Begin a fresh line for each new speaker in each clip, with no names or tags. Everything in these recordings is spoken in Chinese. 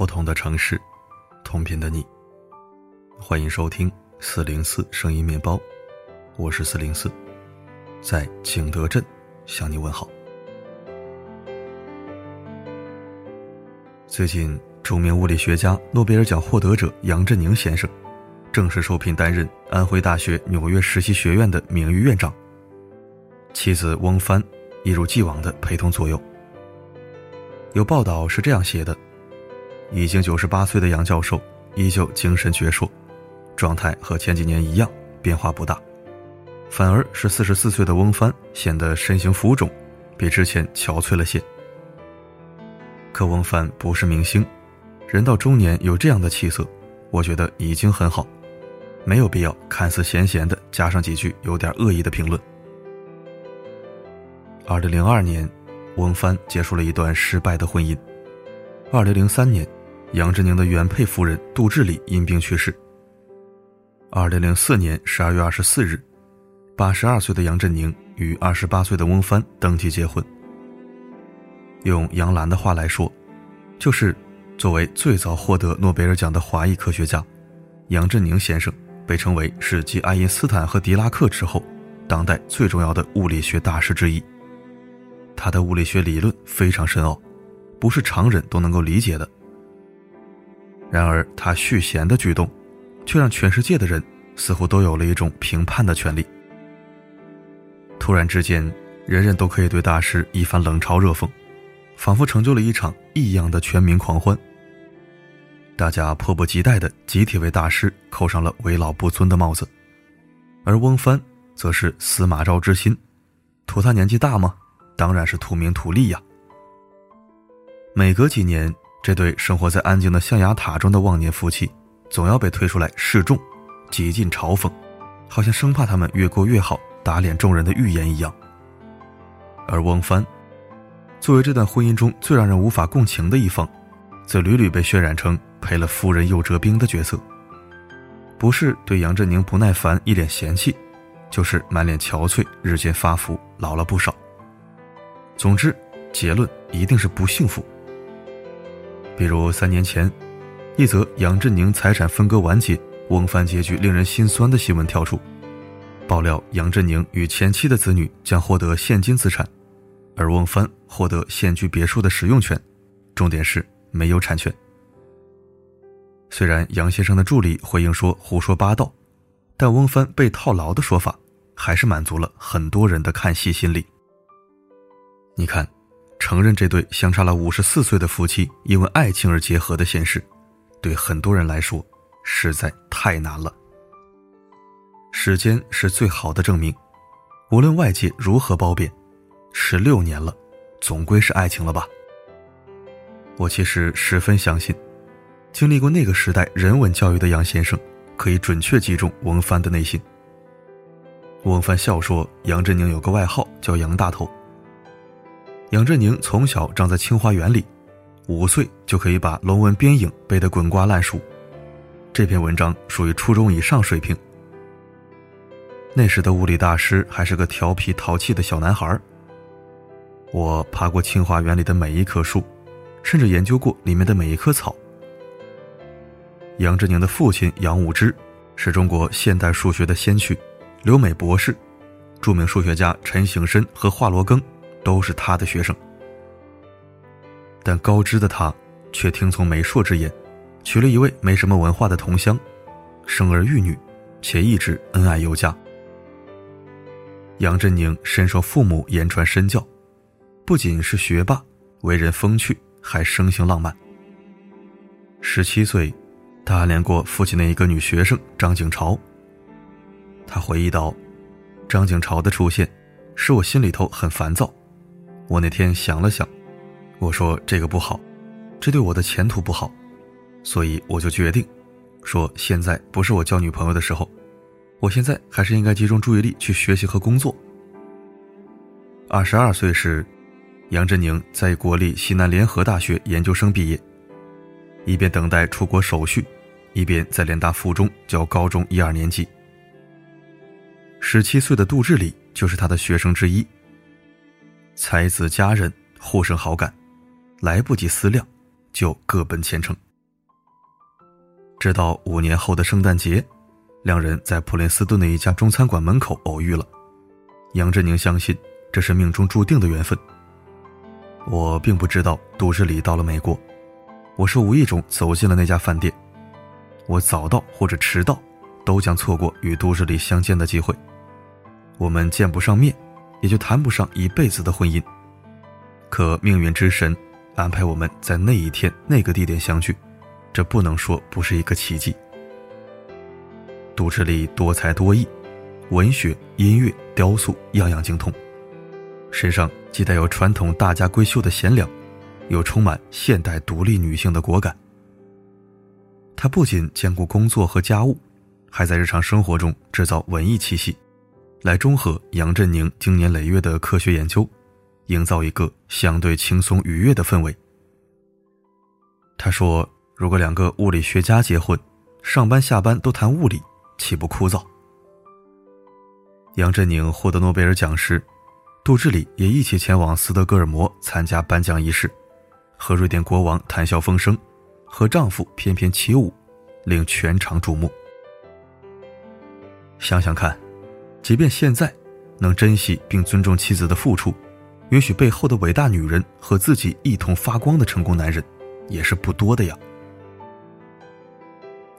不同的城市，同频的你。欢迎收听四零四声音面包，我是四零四，在景德镇向你问好。最近，著名物理学家、诺贝尔奖获得者杨振宁先生正式受聘担任安徽大学纽约实习学院的名誉院长，妻子翁帆一如既往的陪同左右。有报道是这样写的：已经九十八岁的杨教授依旧精神矍铄，状态和前几年一样，变化不大，反而是四十四岁的翁帆显得身形浮肿，比之前憔悴了些。可翁帆不是明星，人到中年有这样的气色，我觉得已经很好，没有必要看似闲闲的加上几句有点恶意的评论。二零零二年。翁帆结束了一段失败的婚姻。二零零三年，杨振宁的原配夫人杜志礼因病去世。二零零四年十二月二十四日，八十二岁的杨振宁与二十八岁的翁帆登记结婚。用杨澜的话来说，就是作为最早获得诺贝尔奖的华裔科学家，杨振宁先生被称为是继爱因斯坦和狄拉克之后，当代最重要的物理学大师之一。他的物理学理论非常深奥，不是常人都能够理解的。然而，他续弦的举动，却让全世界的人似乎都有了一种评判的权利。突然之间，人人都可以对大师一番冷嘲热讽，仿佛成就了一场异样的全民狂欢。大家迫不及待地集体为大师扣上了为老不尊的帽子，而翁帆则是司马昭之心，图他年纪大吗？当然是图名图利呀。每隔几年，这对生活在安静的象牙塔中的忘年夫妻，总要被推出来示众，极尽嘲讽，好像生怕他们越过越好，打脸众人的预言一样。而翁帆，作为这段婚姻中最让人无法共情的一方，则屡屡被渲染成赔了夫人又折兵的角色。不是对杨振宁不耐烦，一脸嫌弃，就是满脸憔悴，日渐发福，老了不少。总之，结论一定是不幸福。比如三年前，一则杨振宁财产分割完结、翁帆结局令人心酸的新闻跳出，爆料杨振宁与前妻的子女将获得现金资产，而翁帆获得现居别墅的使用权，重点是没有产权。虽然杨先生的助理回应说胡说八道，但翁帆被套牢的说法，还是满足了很多人的看戏心理。你看，承认这对相差了五十四岁的夫妻因为爱情而结合的现实，对很多人来说实在太难了。时间是最好的证明，无论外界如何褒贬，十六年了，总归是爱情了吧？我其实十分相信，经历过那个时代人文教育的杨先生，可以准确击中翁帆的内心。翁帆笑说：“杨振宁有个外号叫杨大头。”杨振宁从小长在清华园里，五岁就可以把龙文边影背得滚瓜烂熟。这篇文章属于初中以上水平。那时的物理大师还是个调皮淘气的小男孩。我爬过清华园里的每一棵树，甚至研究过里面的每一棵草。杨振宁的父亲杨武之，是中国现代数学的先驱，留美博士，著名数学家陈省身和华罗庚。都是他的学生，但高知的他却听从媒妁之言，娶了一位没什么文化的同乡，生儿育女，且一直恩爱有加。杨振宁深受父母言传身教，不仅是学霸，为人风趣，还生性浪漫。十七岁，他暗恋过父亲的一个女学生张景朝。他回忆道：“张景朝的出现，使我心里头很烦躁。”我那天想了想，我说这个不好，这对我的前途不好，所以我就决定，说现在不是我交女朋友的时候，我现在还是应该集中注意力去学习和工作。二十二岁时，杨振宁在国立西南联合大学研究生毕业，一边等待出国手续，一边在联大附中教高中一二年级。十七岁的杜志礼就是他的学生之一。才子佳人互生好感，来不及思量，就各奔前程。直到五年后的圣诞节，两人在普林斯顿的一家中餐馆门口偶遇了。杨振宁相信这是命中注定的缘分。我并不知道杜志礼到了美国，我是无意中走进了那家饭店。我早到或者迟到，都将错过与杜志礼相见的机会。我们见不上面，也就谈不上一辈子的婚姻。可命运之神安排我们在那一天那个地点相聚，这不能说不是一个奇迹。杜志礼多才多艺。文学、音乐、雕塑，样样精通，身上既带有传统大家闺秀的贤良，又充满现代独立女性的果敢。她不仅兼顾工作和家务，还在日常生活中制造文艺气息，来中和杨振宁经年累月的科学研究，营造一个相对轻松愉悦的氛围。他说：“如果两个物理学家结婚，上班下班都谈物理，岂不枯燥？”杨振宁获得诺贝尔奖时，杜志礼也一起前往斯德哥尔摩参加颁奖仪式，和瑞典国王谈笑风生，和丈夫翩翩起舞，令全场瞩目。想想看，即便现在，能珍惜并尊重妻子的付出，允许背后的伟大女人和自己一同发光的成功男人，也是不多的呀。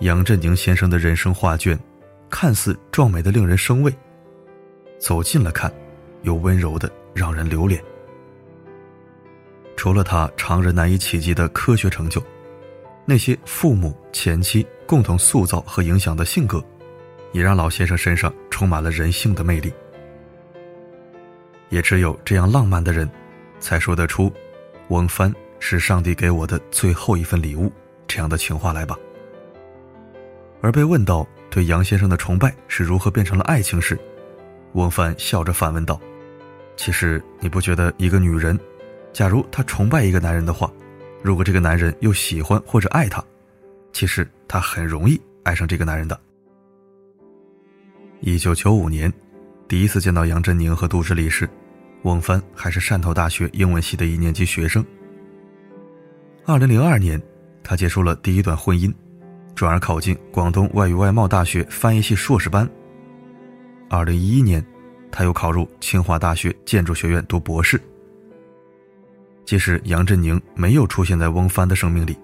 杨振宁先生的人生画卷，看似壮美的令人生畏。走近了看，又温柔的让人留恋。除了他常人难以企及的科学成就，那些父母前妻共同塑造和影响的性格，也让老先生身上充满了人性的魅力。也只有这样浪漫的人，才说得出“翁帆是上帝给我的最后一份礼物”这样的情话来吧。而被问到对杨先生的崇拜是如何变成了爱情时，翁帆笑着反问道：“其实你不觉得一个女人，假如她崇拜一个男人的话，如果这个男人又喜欢或者爱她，其实她很容易爱上这个男人的。”一九九五年，第一次见到杨振宁和杜志礼时，翁帆还是汕头大学英文系的一年级学生。二零零二年，他结束了第一段婚姻，转而考进广东外语外贸大学翻译系硕士班。二零一一年，他又考入清华大学建筑学院读博士。即使杨振宁没有出现在翁帆的生命里，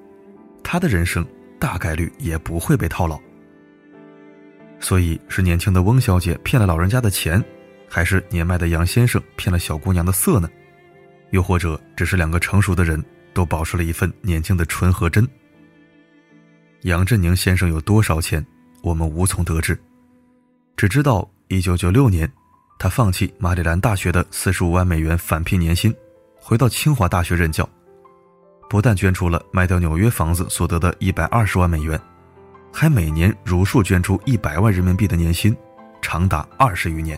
他的人生大概率也不会被套牢。所以，是年轻的翁小姐骗了老人家的钱，还是年迈的杨先生骗了小姑娘的色呢？又或者，只是两个成熟的人都保持了一份年轻的纯和真？杨振宁先生有多少钱，我们无从得知，只知道。一九九六年，他放弃马里兰大学的四十五万美元返聘年薪，回到清华大学任教。不但捐出了卖掉纽约房子所得的一百二十万美元，还每年如数捐出一百万人民币的年薪，长达二十余年。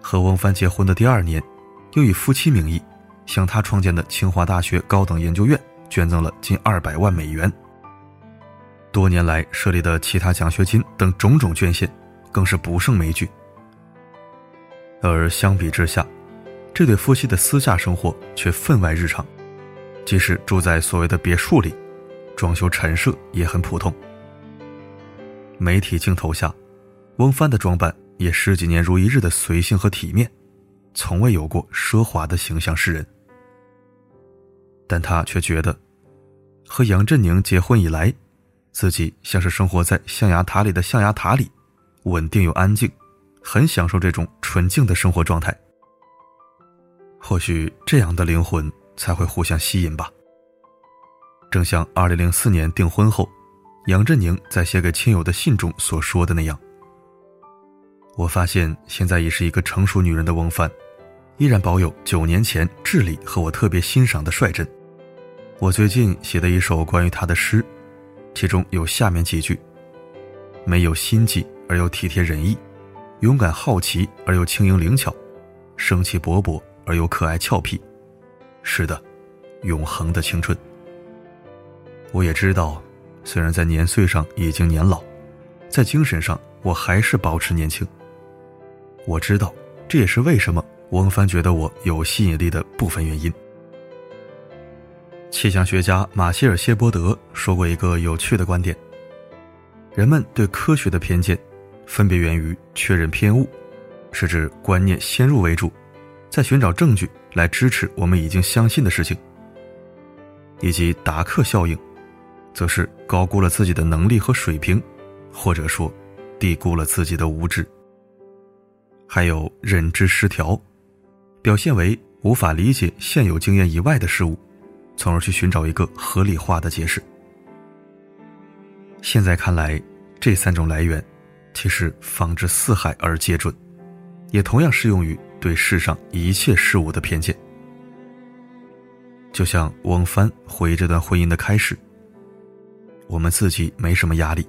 和翁帆结婚的第二年，又以夫妻名义，向他创建的清华大学高等研究院捐赠了近二百万美元。多年来设立的其他奖学金等种种捐献。更是不胜枚举。而相比之下，这对夫妻的私下生活却分外日常，即使住在所谓的别墅里，装修陈设也很普通。媒体镜头下，翁帆的装扮也十几年如一日的随性和体面，从未有过奢华的形象示人。但他却觉得，和杨振宁结婚以来，自己像是生活在象牙塔里的象牙塔里。稳定又安静，很享受这种纯净的生活状态。或许这样的灵魂才会互相吸引吧。正像2004年订婚后，杨振宁在写给亲友的信中所说的那样：“我发现现在已是一个成熟女人的翁帆，依然保有九年前智力和我特别欣赏的率真。我最近写的一首关于她的诗，其中有下面几句：没有心计。”而又体贴仁义，勇敢好奇而又轻盈灵巧，生气勃勃而又可爱俏皮，是的，永恒的青春。我也知道，虽然在年岁上已经年老，在精神上我还是保持年轻。我知道，这也是为什么翁帆觉得我有吸引力的部分原因。气象学家马歇尔·谢伯德说过一个有趣的观点：人们对科学的偏见，分别源于确认偏误，是指观念先入为主，在寻找证据来支持我们已经相信的事情；以及达克效应，则是高估了自己的能力和水平，或者说低估了自己的无知；还有认知失调，表现为无法理解现有经验以外的事物。从而去寻找一个合理化的解释。现在看来，这三种来源其实放之四海而皆准，也同样适用于对世上一切事物的偏见。就像翁帆回忆这段婚姻的开始，我们自己没什么压力，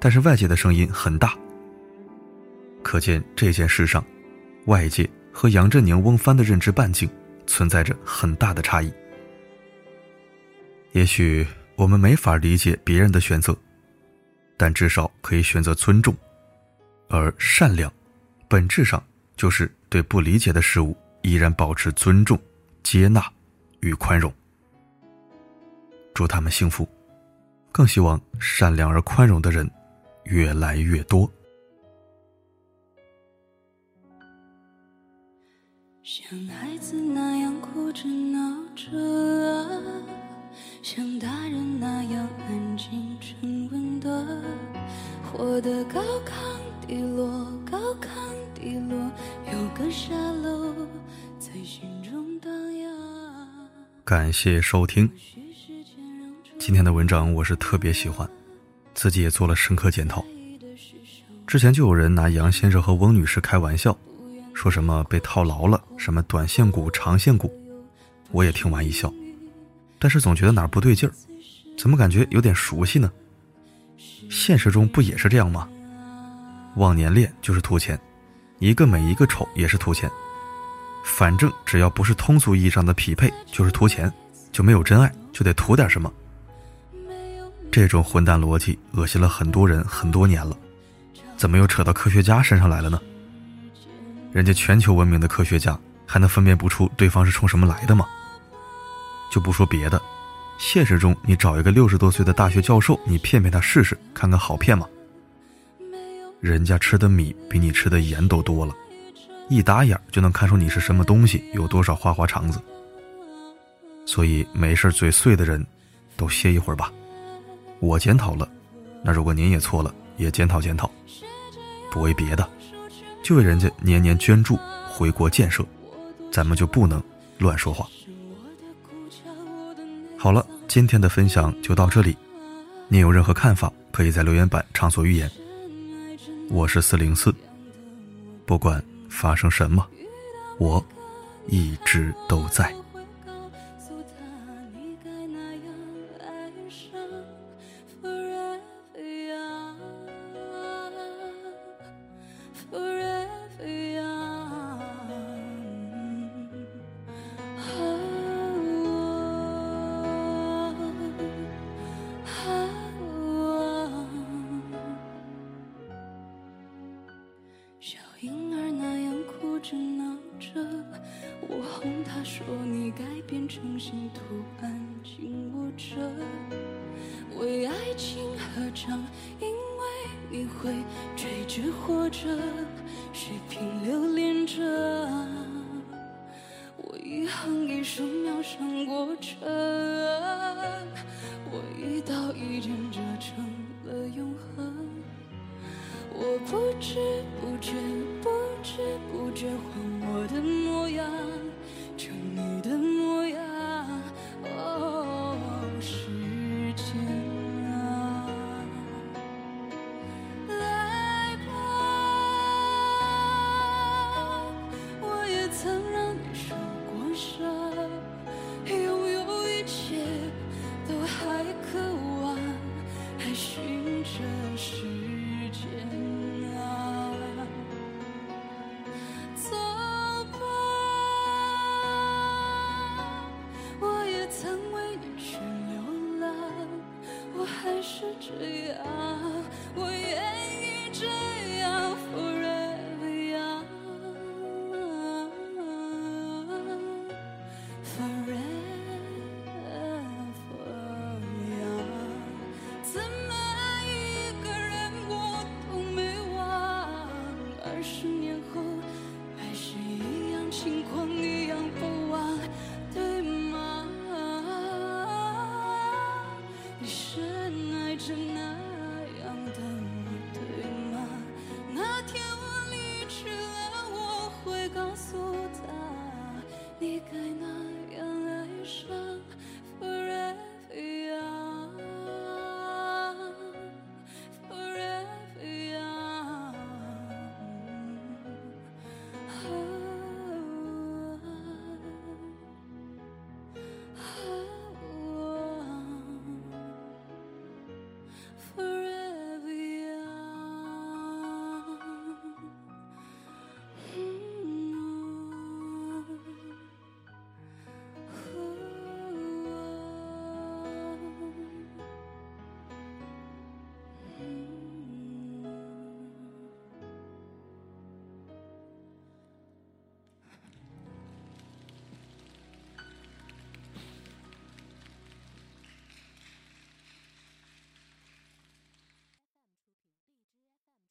但是外界的声音很大。可见这件事上，外界和杨振宁、翁帆的认知半径存在着很大的差异。也许我们没法理解别人的选择，但至少可以选择尊重，而善良，本质上就是对不理解的事物依然保持尊重、接纳与宽容。祝他们幸福，更希望善良而宽容的人越来越多。像孩子那样哭着闹着。像大人那样安静沉稳的活得高亢低落高亢低落有个沙漏在心中荡漾感谢收听今天的文章我是特别喜欢自己也做了深刻检讨之前就有人拿杨先生和翁女士开玩笑说什么被套牢了什么短线股长线股我也听完一笑但是总觉得哪儿不对劲儿，怎么感觉有点熟悉呢？现实中不也是这样吗？忘年恋就是图钱，一个美一个丑也是图钱，反正只要不是通俗意义上的匹配，就是图钱，就没有真爱，就得图点什么。这种混蛋逻辑恶心了很多人很多年了，怎么又扯到科学家身上来了呢？人家全球闻名的科学家还能分辨不出对方是冲什么来的吗？就不说别的，现实中你找一个六十多岁的大学教授，你骗骗他试试，看看好骗吗？人家吃的米比你吃的盐都多了，一打眼就能看出你是什么东西，有多少花花肠子。所以没事嘴碎的人，都歇一会儿吧。我检讨了，那如果您也错了，也检讨检讨。不为别的，就为人家年年捐助回国建设，咱们就不能乱说话。好了，今天的分享就到这里。您有任何看法，可以在留言板畅所欲言。我是四零四，不管发生什么，我一直都在。
合唱，因为你会追着或者水平留恋着。我一行一竖秒上过程，我一刀一剑折成了永恒。我不知不觉，不知不觉换我的只要我